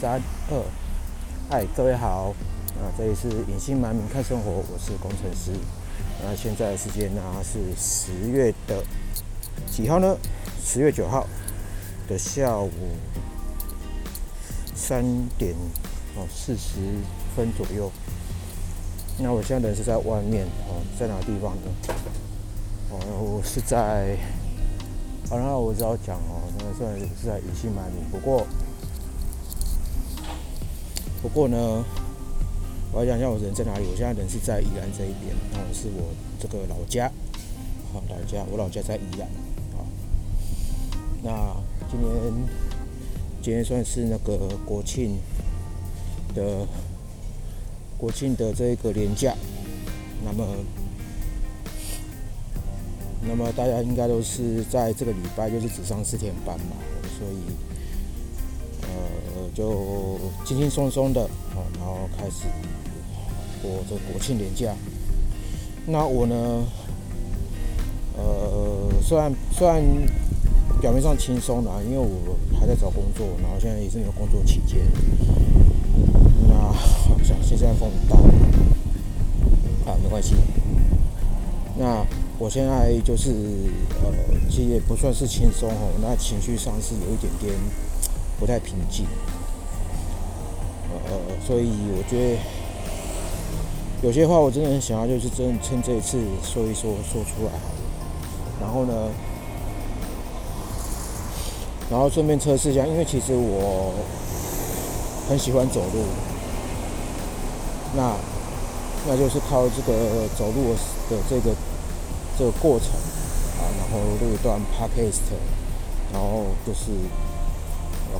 三二，嗨，各位好，啊，这里是隐姓埋名看生活，我是工程师，那现在时间呢是十月的几号呢？十月九号的下午三点哦四十分左右，那我现在人是在外面哦，在哪个地方呢？哦，我是在。好，那我只要讲哦，那虽然是在隐姓埋名，不过，不过呢，我要讲一下我人在哪里。我现在人是在宜兰这一边，然后是我这个老家，好老家，我老家在宜兰。好，那今年今天算是那个国庆的国庆的这个年假，那么。那么大家应该都是在这个礼拜就是只上四天班嘛，所以就轻轻松松的啊，然后开始过这国庆年假。那我呢，呃虽然虽然表面上轻松啦，因为我还在找工作，然后现在也是有工作期间。那好像现在风很大，啊没关系。那。我现在就是呃，其实也不算是轻松哦，那情绪上是有一点点不太平静，所以我觉得有些话我真的很想要，就是真趁这一次说一说，说出来好了。然后呢，然后顺便测试一下，因为其实我很喜欢走路，那那就是靠这个走路的这个。这个过程啊，然后录一段 podcast，然后就是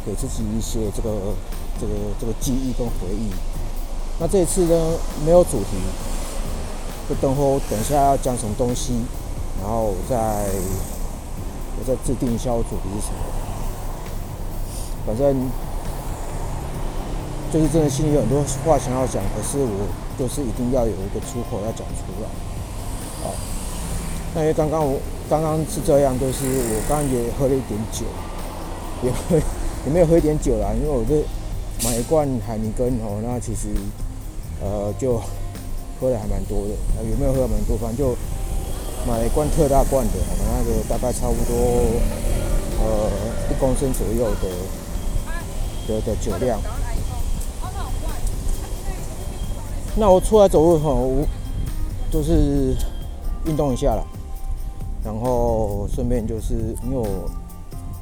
给自己一些这个这个这个记忆跟回忆。那这一次呢，没有主题，就等会等一下要讲什么东西，然后我再我再制定一下我主题是什么。反正就是真的心里有很多话想要讲，可是我就是一定要有一个出口要讲出来，好。那因为刚刚我刚刚是这样，就是我刚刚也喝了一点酒，也喝 也没有喝一点酒啦，因为我这买一罐海尼根哦，那其实呃就喝的还蛮多的，有没有喝蛮多？反正就买一罐特大罐的，那个大概差不多呃一公升左右的的的酒量。那我出来走路哈，我就是运动一下了。然后顺便就是因为我，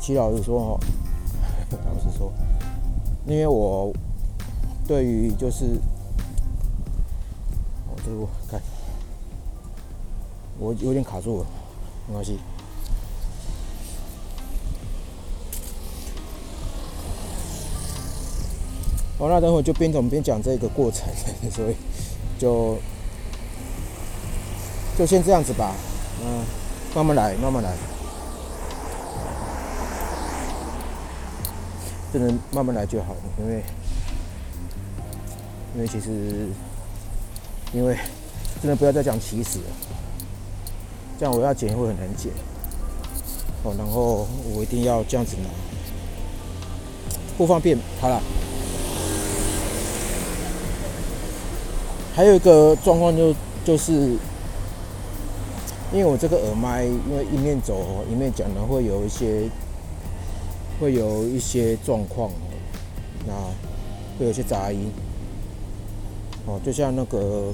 齐老师说哈，老师说，因为我对于就是，我就看，我有点卡住了，没关系。好，那等会就边走边讲这个过程，所以就就先这样子吧，嗯。慢慢来，慢慢来，真的慢慢来就好了。因为，因为其实，因为真的不要再讲起始了，这样我要剪会很难剪。哦，然后我一定要这样子拿，不方便。好了，还有一个状况就就是。因为我这个耳麦，因为一面走一面讲呢，会有一些，会有一些状况，那会有些杂音，哦，就像那个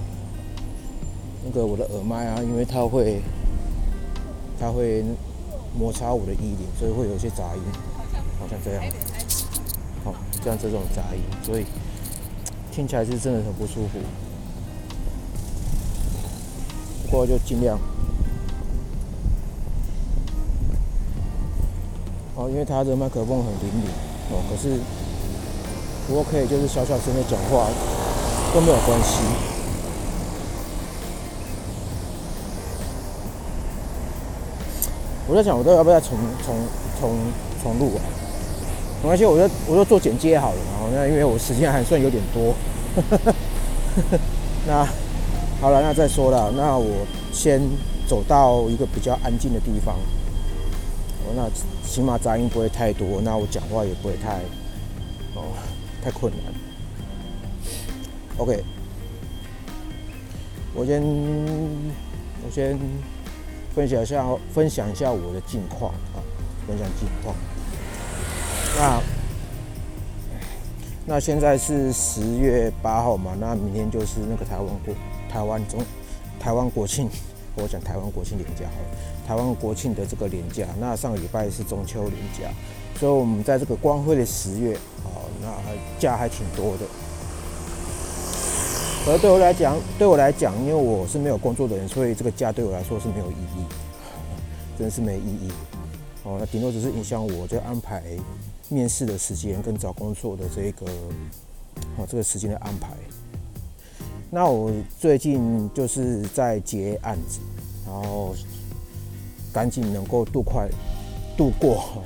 那个我的耳麦啊，因为它会它会摩擦我的衣领，所以会有些杂音，好像这样，好，像这种杂音，所以听起来是真的很不舒服，不过就尽量。因为它的麦克风很灵敏，哦，可是我可以就是小小声的讲话都没有关系。我在想，我都要不要重重重重录啊？没关系，我就我就做剪接好了。然后那因为我时间还算有点多，那好了，那再说了，那我先走到一个比较安静的地方。那起码杂音不会太多，那我讲话也不会太哦太困难。OK，我先我先分享一下分享一下我的近况啊，分享近况。那那现在是十月八号嘛，那明天就是那个台湾国台湾中台湾国庆，我讲台湾国庆连假好台湾国庆的这个年假，那上个礼拜是中秋年假，所以我们在这个光辉的十月，哦，那假还挺多的。而对我来讲，对我来讲，因为我是没有工作的人，所以这个假对我来说是没有意义，真是没意义。哦，那顶多只是影响我在安排面试的时间跟找工作的这个，哦，这个时间的安排。那我最近就是在结案子，然后。赶紧能够度快度过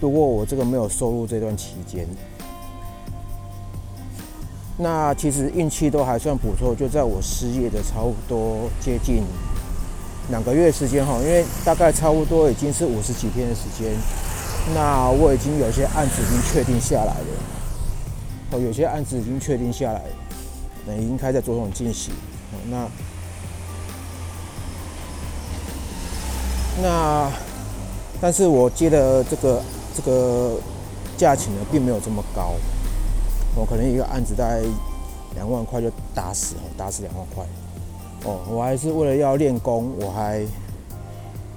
度过我这个没有收入这段期间。那其实运气都还算不错，就在我失业的差不多接近两个月时间哈，因为大概差不多已经是五十几天的时间。那我已经有些案子已经确定下来了，哦，有些案子已经确定下来，那已经开在着手进行。那那，但是我接的这个这个价钱呢，并没有这么高。我可能一个案子大概两万块就打死，打死两万块。哦，我还是为了要练功，我还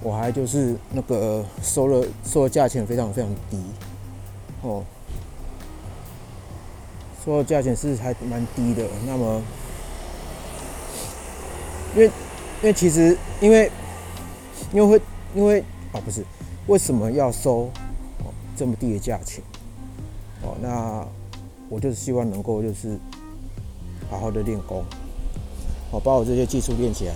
我还就是那个收了收的价钱非常非常低。哦，说价钱是还蛮低的。那么，因为因为其实因为。因为会，因为哦不是，为什么要收哦这么低的价钱？哦，那我就是希望能够就是好好的练功，哦把我这些技术练起来。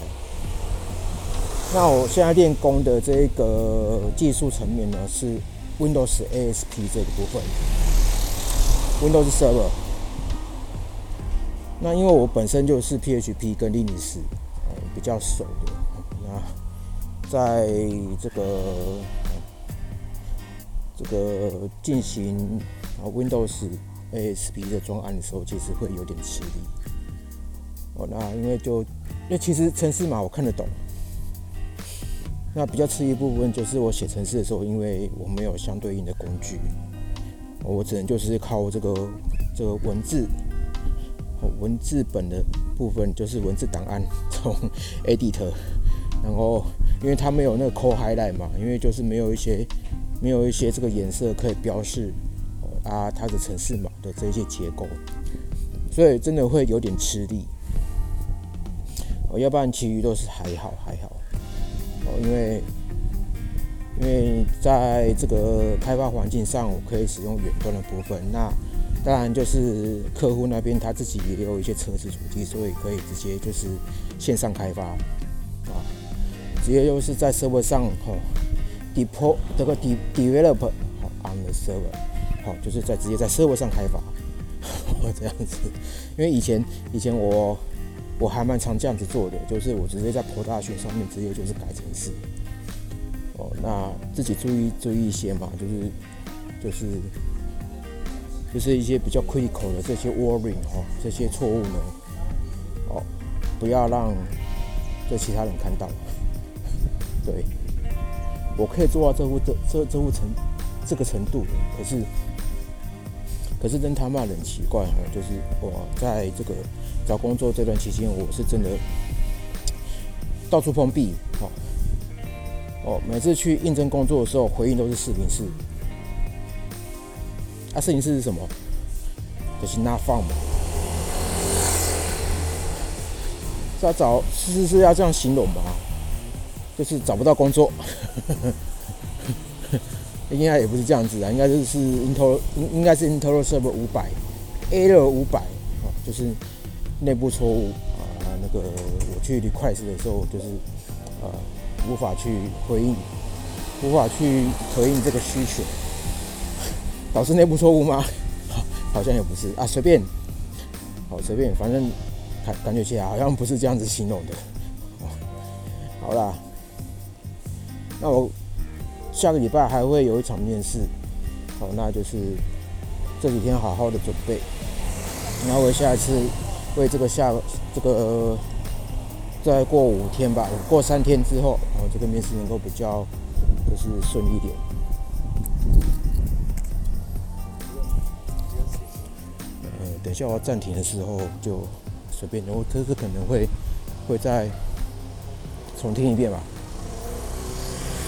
那我现在练功的这个技术层面呢，是 Windows ASP 这个部分，Windows Server。那因为我本身就是 PHP 跟 Linux 比较熟的，那。在这个这个进行啊 Windows ASP 的装案的时候，其实会有点吃力。哦，那因为就因为其实程式码我看得懂，那比较吃一部分就是我写程式的时候，因为我没有相对应的工具，我只能就是靠这个这个文字文字本的部分，就是文字档案 从 Editor，然后。因为它没有那个 Core Highlight 嘛，因为就是没有一些没有一些这个颜色可以标示啊它的城市码的这些结构，所以真的会有点吃力。哦，要不然其余都是还好还好。哦，因为因为在这个开发环境上，我可以使用远端的部分。那当然就是客户那边他自己也有一些车子主机，所以可以直接就是线上开发。啊直接就是在 server 上哈，deploy 这个 de develop 好 on the server 好，就是在直接在 server 上开发，这样子。因为以前以前我我还蛮常这样子做的，就是我直接在 production 上面直接就是改程式。哦，那自己注意注意一些嘛，就是就是就是一些比较 critical 的这些 warning 哈，这些错误呢，哦，不要让这其他人看到。对，我可以做到这副这这这副程这个程度，可是可是真他妈很奇怪哈，就是我在这个找工作这段期间，我是真的 到处碰壁，哦哦，每次去应征工作的时候，回应都是四零四，啊，摄影师是什么？就是那放嘛，是要找是是是要这样形容吧？就是找不到工作，应该也不是这样子啊，应该就是 Intel 应应该是 Intel Server 五百 A 二五百啊，就是内部错误啊，那个我去 request 的时候就是呃无法去回应，无法去回应这个需求，导致内部错误吗？好像也不是啊，随便，好随便，反正感感觉起来好像不是这样子形容的，好啦。那我下个礼拜还会有一场面试，好，那就是这几天好好的准备，然后我下一次为这个下这个再过五天吧，过三天之后，哦，这个面试能够比较就是顺利一点。呃，等一下我要暂停的时候就随便，我这次可能会会再重听一遍吧。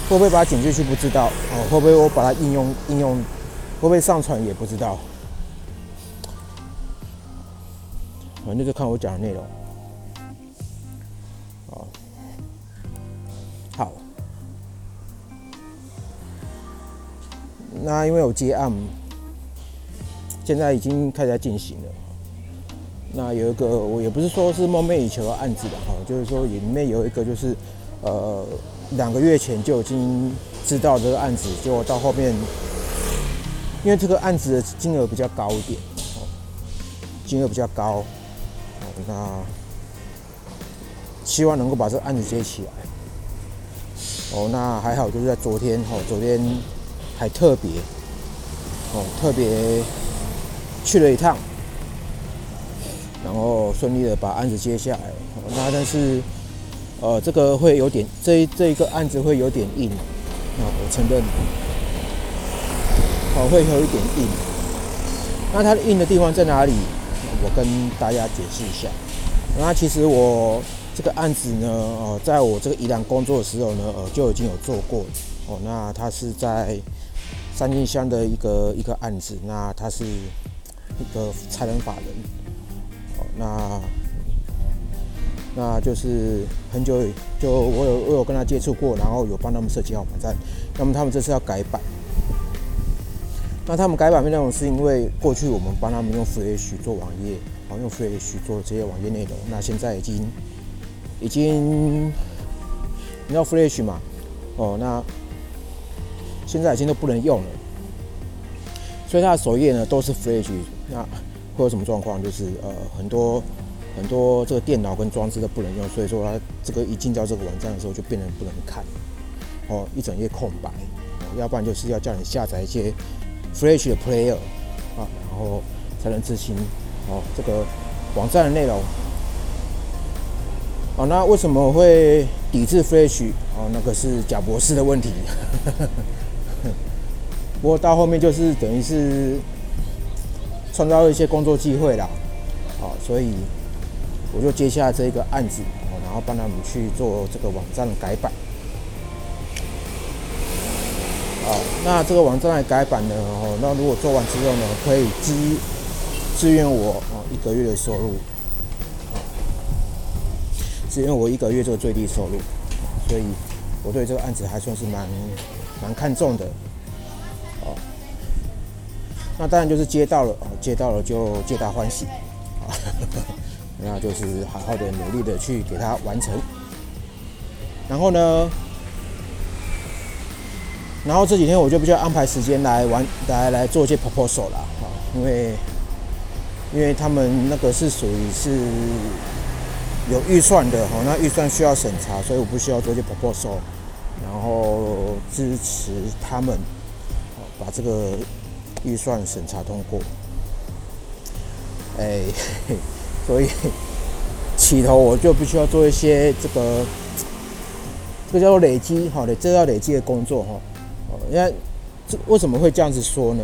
会不会把它剪进去不知道哦？会不会我把它应用应用？会不会上传也不知道？反正就看我讲的内容。哦，好。那因为我接案，现在已经开始在进行了。那有一个，我也不是说是梦寐以求的案子的哈，就是说里面有一个就是呃。两个月前就已经知道这个案子，结果到后面，因为这个案子的金额比较高一点，哦，金额比较高，哦，那希望能够把这个案子接起来。哦，那还好，就是在昨天，哦，昨天还特别，哦，特别去了一趟，然后顺利的把案子接下来。那但是。呃，这个会有点，这这一个案子会有点硬，啊，我承认，好，会有一点硬。那它的硬的地方在哪里？我跟大家解释一下。那其实我这个案子呢，呃，在我这个宜兰工作的时候呢，呃，就已经有做过。哦，那它是在三金乡的一个一个案子，那它是一个财人法人。那。那就是很久，就我有我有跟他接触过，然后有帮他们设计好网站。那么他们这次要改版，那他们改版的内容是因为过去我们帮他们用 Flash 做网页，好用 Flash 做这些网页内容。那现在已经已经你知道 Flash 嘛？哦，那现在已经都不能用了，所以它的首页呢都是 Flash。那会有什么状况？就是呃很多。很多这个电脑跟装置都不能用，所以说它这个一进到这个网站的时候就变得不能看，哦，一整页空白，要不然就是要叫你下载一些 Flash 的 Player 啊，然后才能执行哦这个网站的内容。哦，那为什么会抵制 Flash？哦，那个是贾博士的问题。不过到后面就是等于是创造一些工作机会啦，好，所以。我就接下这个案子，然后帮他们去做这个网站的改版。啊，那这个网站的改版呢，哦，那如果做完之后呢，可以支支援我哦一个月的收入，支援我一个月这个最低收入，所以我对这个案子还算是蛮蛮看重的。那当然就是接到了，接到了就皆大欢喜，那就是好好的努力的去给它完成，然后呢，然后这几天我就比较安排时间来玩，来来做一些 proposal 啦，啊，因为因为他们那个是属于是有预算的，哈，那预算需要审查，所以我不需要做一些 proposal，然后支持他们把这个预算审查通过，哎。所以起头我就必须要做一些这个，这个叫做累积，好的，这叫累积的工作哈。哦，因为这为什么会这样子说呢？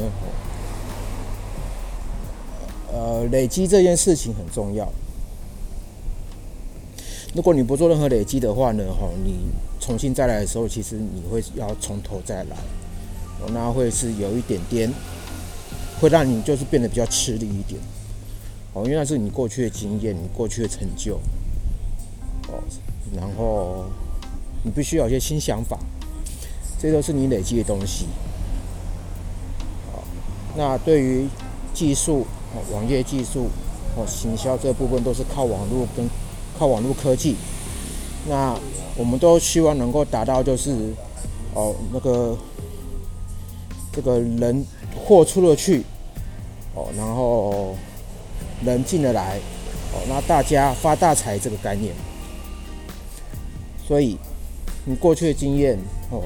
呃，累积这件事情很重要。如果你不做任何累积的话呢，哈，你重新再来的时候，其实你会要从头再来，那会是有一点点，会让你就是变得比较吃力一点。哦，因为那是你过去的经验，你过去的成就，哦，然后你必须有一些新想法，这都是你累积的东西。哦，那对于技术，哦，网页技术，哦，行销这部分都是靠网络跟靠网络科技。那我们都希望能够达到，就是哦，那个这个人货出了去，哦，然后。人进得来，哦，那大家发大财这个概念。所以你过去的经验，哦，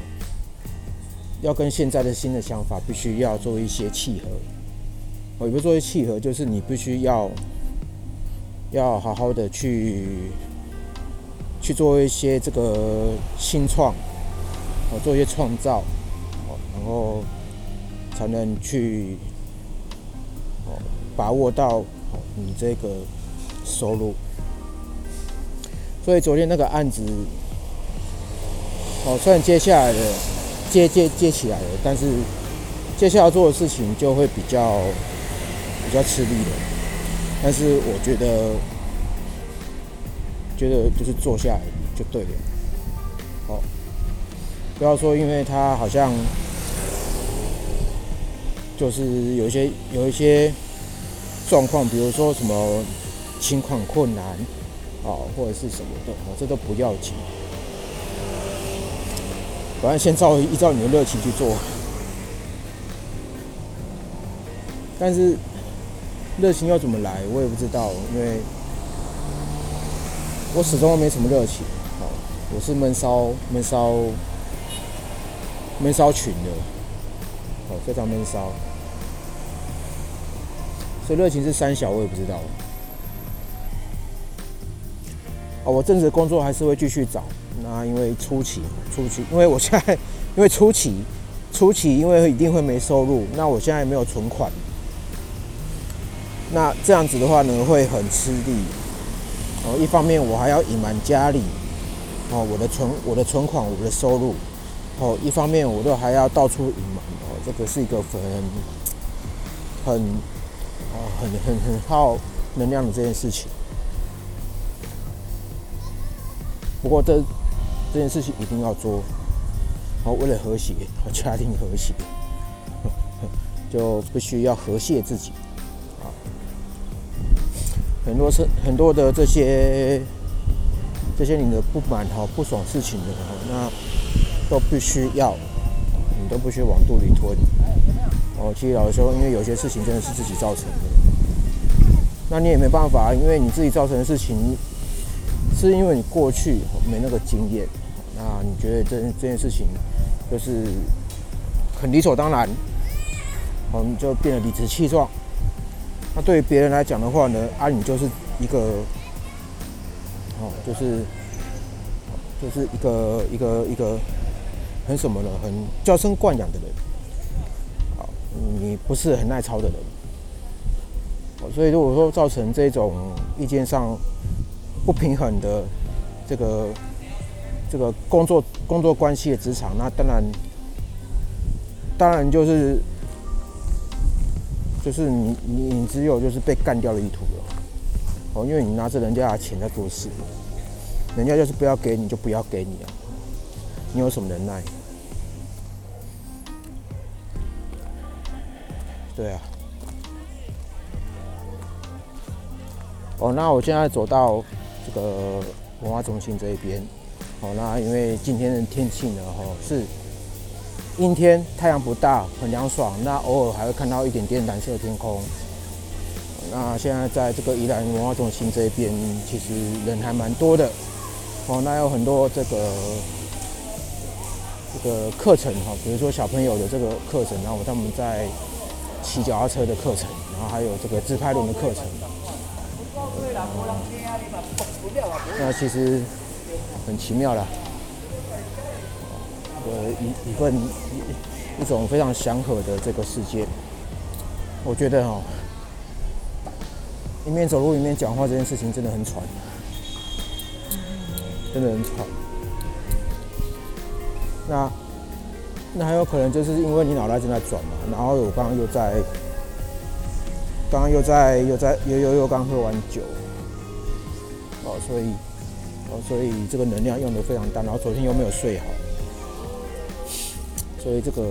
要跟现在的新的想法必须要做一些契合。哦，也不是做一些契合，就是你必须要要好好的去去做一些这个新创，哦，做一些创造，哦，然后才能去哦把握到哦你这个收入。所以昨天那个案子，哦，虽然接下来的接接接起来了，但是接下来做的事情就会比较比较吃力了。但是我觉得，觉得就是做下来就对了。哦，不要说因为他好像就是有一些有一些状况，比如说什么情况困难。哦，或者是什么的，哦，这都不要紧，反正先照依照你的热情去做。但是热情要怎么来，我也不知道，因为我始终没什么热情。哦，我是闷骚闷骚闷骚群的，非常闷骚，所以热情是三小，我也不知道。哦，我正职工作还是会继续找。那因为初期，初期，因为我现在因为初期，初期因为一定会没收入。那我现在没有存款，那这样子的话呢，会很吃力。哦，一方面我还要隐瞒家里，哦，我的存我的存款，我的收入。哦，一方面我都还要到处隐瞒。这个是一个很很哦很很很耗能量的这件事情。不过这这件事情一定要做，好，为了和谐和家庭和谐，就必须要和谐自己啊。很多是很多的这些这些你的不满哈不爽事情的哈，那都必须要都不需要往肚里吞。哦，其实老实说，因为有些事情真的是自己造成的，那你也没办法，因为你自己造成的事情。是因为你过去没那个经验，那你觉得这这件事情就是很理所当然，我们就变得理直气壮。那对于别人来讲的话呢，啊，你就是一个，哦，就是就是一个一个一个很什么呢？很娇生惯养的人，好，你不是很耐操的人，所以如果说造成这种意见上。不平衡的这个这个工作工作关系的职场，那当然当然就是就是你你你只有就是被干掉的意图了哦，因为你拿着人家的钱在做事，人家就是不要给你就不要给你啊，你有什么能耐？对啊，哦，那我现在走到。这个文化中心这一边，哦，那因为今天的天气呢，哦，是阴天，太阳不大，很凉爽。那偶尔还会看到一点点蓝色的天空。那现在在这个宜兰文化中心这一边，其实人还蛮多的。哦，那有很多这个这个课程哈，比如说小朋友的这个课程，然后他们在骑脚踏车的课程，然后还有这个自拍轮的课程。那其实很奇妙啦，呃，一一份一一种非常祥和的这个世界，我觉得哈，一面走路一面讲话这件事情真的很喘，真的很喘。那那还有可能就是因为你脑袋正在转嘛，然后我刚刚又在，刚刚又在又在又又又刚喝完酒。哦，所以，哦，所以这个能量用的非常大，然后昨天又没有睡好，所以这个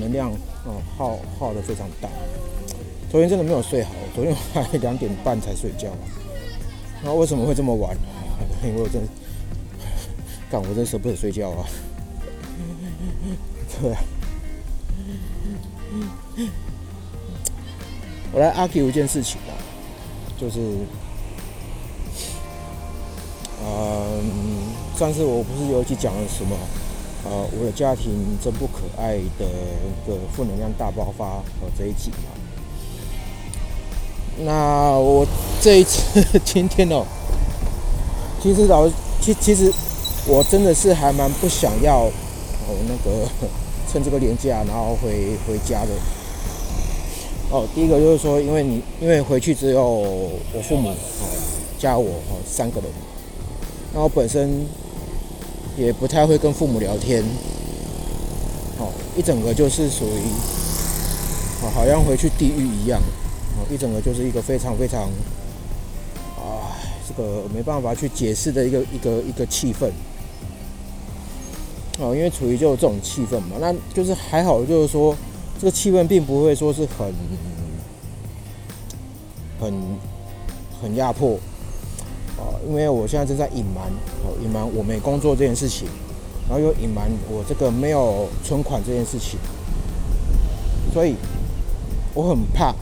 能量哦耗耗的非常大。昨天真的没有睡好，昨天还两点半才睡觉。那为什么会这么晚？因为我真，干我真舍不得睡觉啊。对。我来 argue 一件事情啊，就是。嗯，上次我不是有一集讲了什么？呃，我的家庭真不可爱的一个负能量大爆发哦这一集嘛。那我这一次今天哦，其实老其其实我真的是还蛮不想要哦那个趁这个年假然后回回家的。哦，第一个就是说，因为你因为回去只有我父母哦加我哦三个人，那我本身也不太会跟父母聊天，哦一整个就是属于哦好像回去地狱一样，哦一整个就是一个非常非常啊这个没办法去解释的一个一个一个气氛，哦因为处于就这种气氛嘛，那就是还好就是说。这个气氛并不会说是很很很压迫啊，因为我现在正在隐瞒哦，隐瞒我没工作这件事情，然后又隐瞒我这个没有存款这件事情，所以我很怕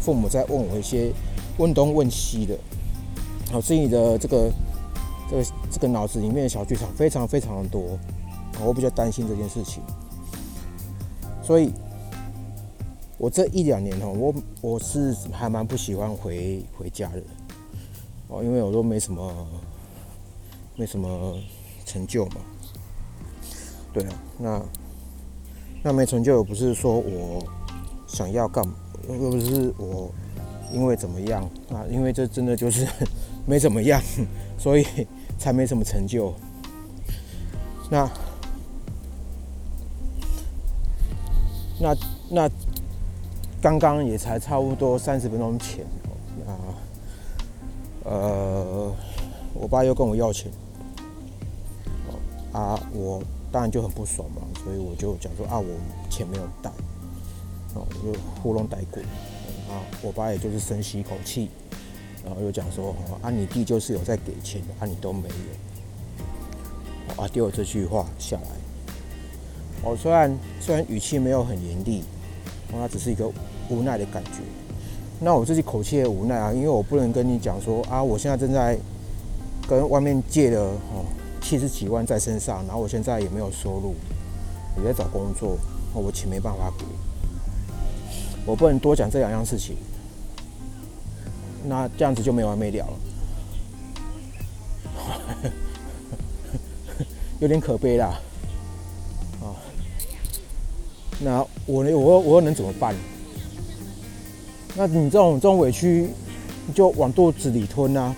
父母在问我一些问东问西的，好，自己的这个这个这个脑子里面的小剧场非常非常的多，我比较担心这件事情，所以。我这一两年哦，我我是还蛮不喜欢回回家的哦，因为我都没什么没什么成就嘛。对啊，那那没成就又不是说我想要干，又不是我因为怎么样啊？因为这真的就是 没怎么样，所以才没什么成就。那那那。刚刚也才差不多三十分钟前，啊，呃，我爸又跟我要钱，啊，我当然就很不爽嘛，所以我就讲说啊，我钱没有带，哦，我就糊弄带过，啊，我爸也就是深吸一口气，然后又讲说，啊，你弟就是有在给钱，啊，你都没有，啊，丢了这句话下来，哦，虽然虽然语气没有很严厉，那只是一个。无奈的感觉，那我自己口气也无奈啊，因为我不能跟你讲说啊，我现在正在跟外面借了哦七十几万在身上，然后我现在也没有收入，也在找工作，我钱没办法给，我不能多讲这两样事情，那这样子就没完没了了，有点可悲啦，那我我我又能怎么办？那你这种这种委屈，你就往肚子里吞啊！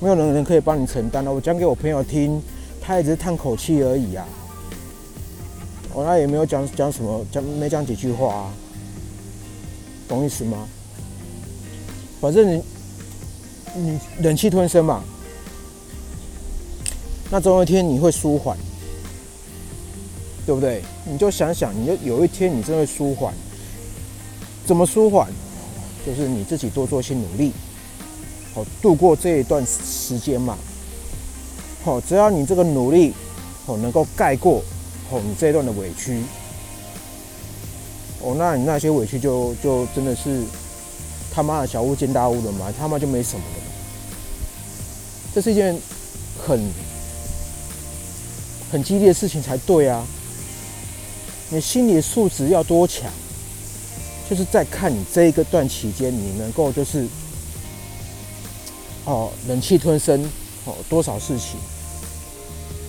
没有人人可以帮你承担的。我讲给我朋友听，他也只是叹口气而已啊。我那也没有讲讲什么，讲没讲几句话啊，懂意思吗？反正你你忍气吞声嘛，那总有一天你会舒缓，对不对？你就想想，你就有一天你真的舒缓，怎么舒缓？就是你自己多做一些努力，好度过这一段时间嘛。好，只要你这个努力，好能够盖过，好你这一段的委屈，哦，那你那些委屈就就真的是他妈的小巫见大巫了嘛，他妈就没什么了。这是一件很很激烈的事情才对啊。你心理素质要多强？就是在看你这一个段期间，你能够就是哦，忍气吞声哦，多少事情，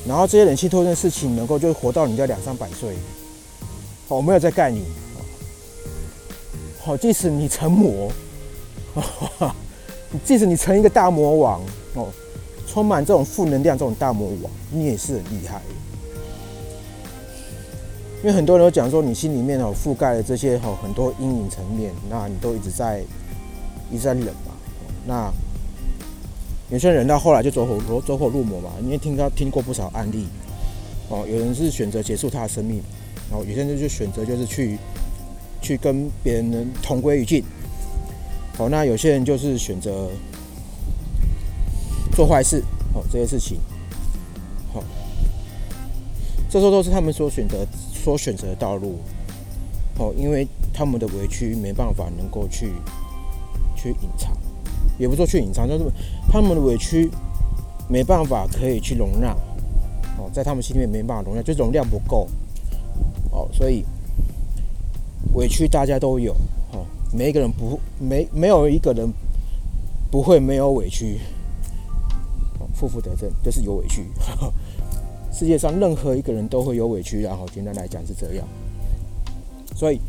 然后这些忍气吞声的事情能够就活到你家两三百岁，哦，我没有在盖你，好，即使你成魔，即使你成一个大魔王哦，充满这种负能量这种大魔王，你也是很厉害。因为很多人都讲说，你心里面哦覆盖了这些哦很多阴影层面，那你都一直在一直在忍嘛。那有些人忍到后来就走火入走火入魔嘛。因为听到听过不少案例哦，有人是选择结束他的生命，然后有些人就选择就是去去跟别人同归于尽。哦，那有些人就是选择做坏事哦，这些事情，好，这时候都是他们所选择。所选择的道路，哦，因为他们的委屈没办法能够去去隐藏，也不说去隐藏，就是他们的委屈没办法可以去容纳，哦，在他们心里面没办法容纳，就容量不够哦，所以委屈大家都有哦，每一个人不没没有一个人不会没有委屈，哦，负负得正就是有委屈，世界上任何一个人都会有委屈，然后简单来讲是这样，所以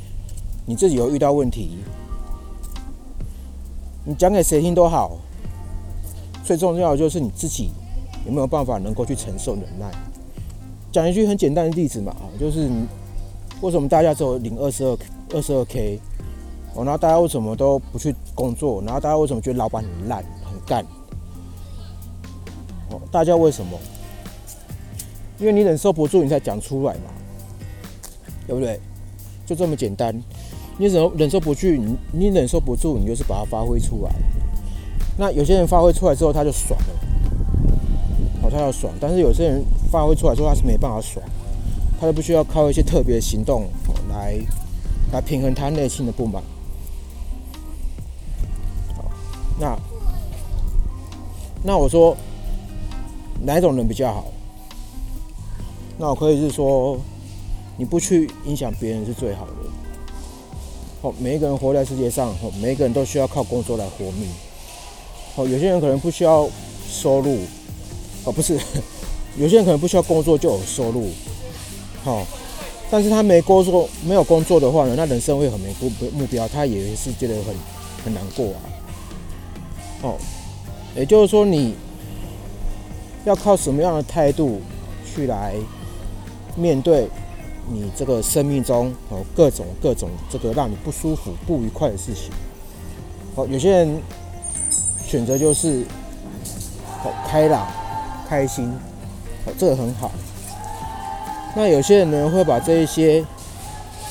你自己有遇到问题，你讲给谁听都好。最重要的就是你自己有没有办法能够去承受忍耐。讲一句很简单的例子嘛，就是为什么大家只有领二十二二十二 k，哦，然后大家为什么都不去工作？然后大家为什么觉得老板很烂很干？哦，大家为什么？因为你忍受不住，你才讲出来嘛，对不对？就这么简单。你忍忍受不住，你你忍受不住，你就是把它发挥出来。那有些人发挥出来之后他就爽了，好，他要爽。但是有些人发挥出来之后他是没办法爽，他就必须要靠一些特别行动来来平衡他内心的不满。那那我说哪种人比较好？那我可以是说你不去影响别人是最好的。好，每一个人活在世界上，哦每一个人都需要靠工作来活命。哦，有些人可能不需要收入，哦，不是，有些人可能不需要工作就有收入，好，但是他没工作，没有工作的话呢，那人生会很没目目标，他也是觉得很很难过啊。哦，也就是说，你要靠什么样的态度去来面对你这个生命中哦各种各种这个让你不舒服、不愉快的事情？哦，有些人。选择就是哦开朗、开心，哦这个很好。那有些人呢会把这一些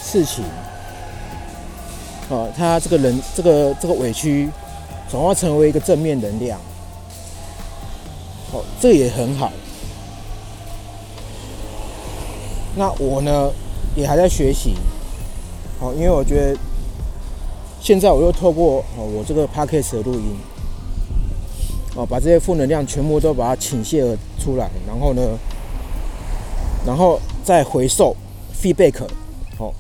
事情，哦，他这个人这个这个委屈转化成为一个正面能量，哦，这也很好。那我呢也还在学习，好，因为我觉得现在我又透过哦我这个 p a c k a g e 的录音。哦，把这些负能量全部都把它倾泻而出来，然后呢，然后再回收 feedback，好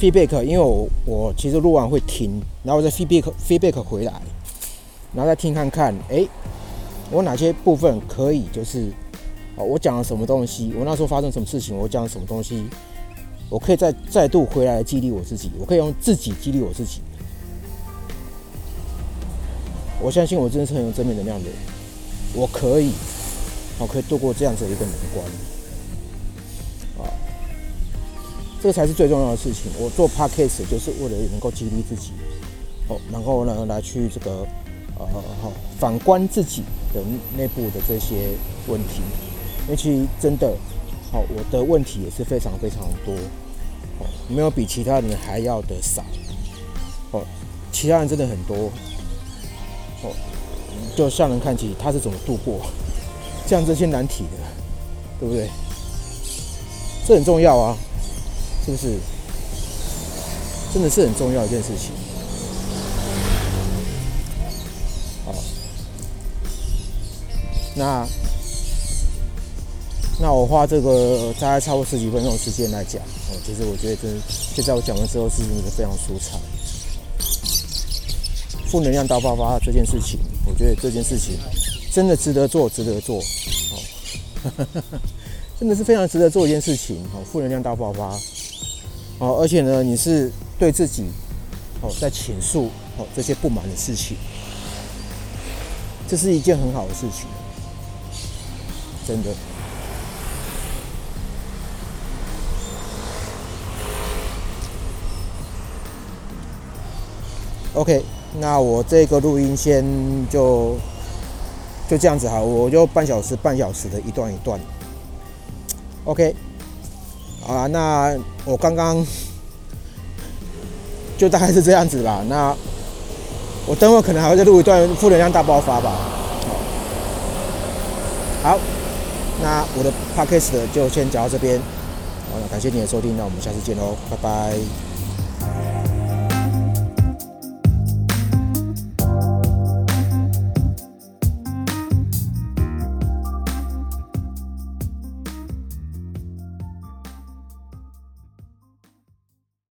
，feedback，因为我我其实录完会听，然后再 feedback feedback 回来，然后再听看看，哎，我哪些部分可以就是，我讲了什么东西，我那时候发生什么事情，我讲了什么东西，我可以再再度回来激励我自己，我可以用自己激励我自己。我相信我真的是很有正面能量的，我可以，我可以度过这样子的一个难关，啊，这个才是最重要的事情。我做 podcast 就是为了能够激励自己，哦，然后呢来去这个呃好反观自己的内部的这些问题，因为其实真的，好我的问题也是非常非常多，哦，没有比其他人还要的少，哦，其他人真的很多。哦，就向人看齐，他是怎么度过这样这些难题的，对不对？这很重要啊，是不是？真的是很重要一件事情。好，那那我花这个大概超过十几分钟的时间来讲，哦，其实我觉得真，现在我讲完之后是一个非常舒畅。负能量大爆发这件事情，我觉得这件事情真的值得做，值得做，哦，真的是非常值得做一件事情。哦，负能量大爆发，哦，而且呢，你是对自己，哦，在倾诉，哦，这些不满的事情，这是一件很好的事情，真的。OK。那我这个录音先就就这样子哈，我就半小时半小时的一段一段，OK，啊，那我刚刚就大概是这样子吧。那我等会可能还会再录一段负能量大爆发吧。好，那我的 Podcast 就先讲到这边，好了，感谢你的收听，那我们下次见喽，拜拜。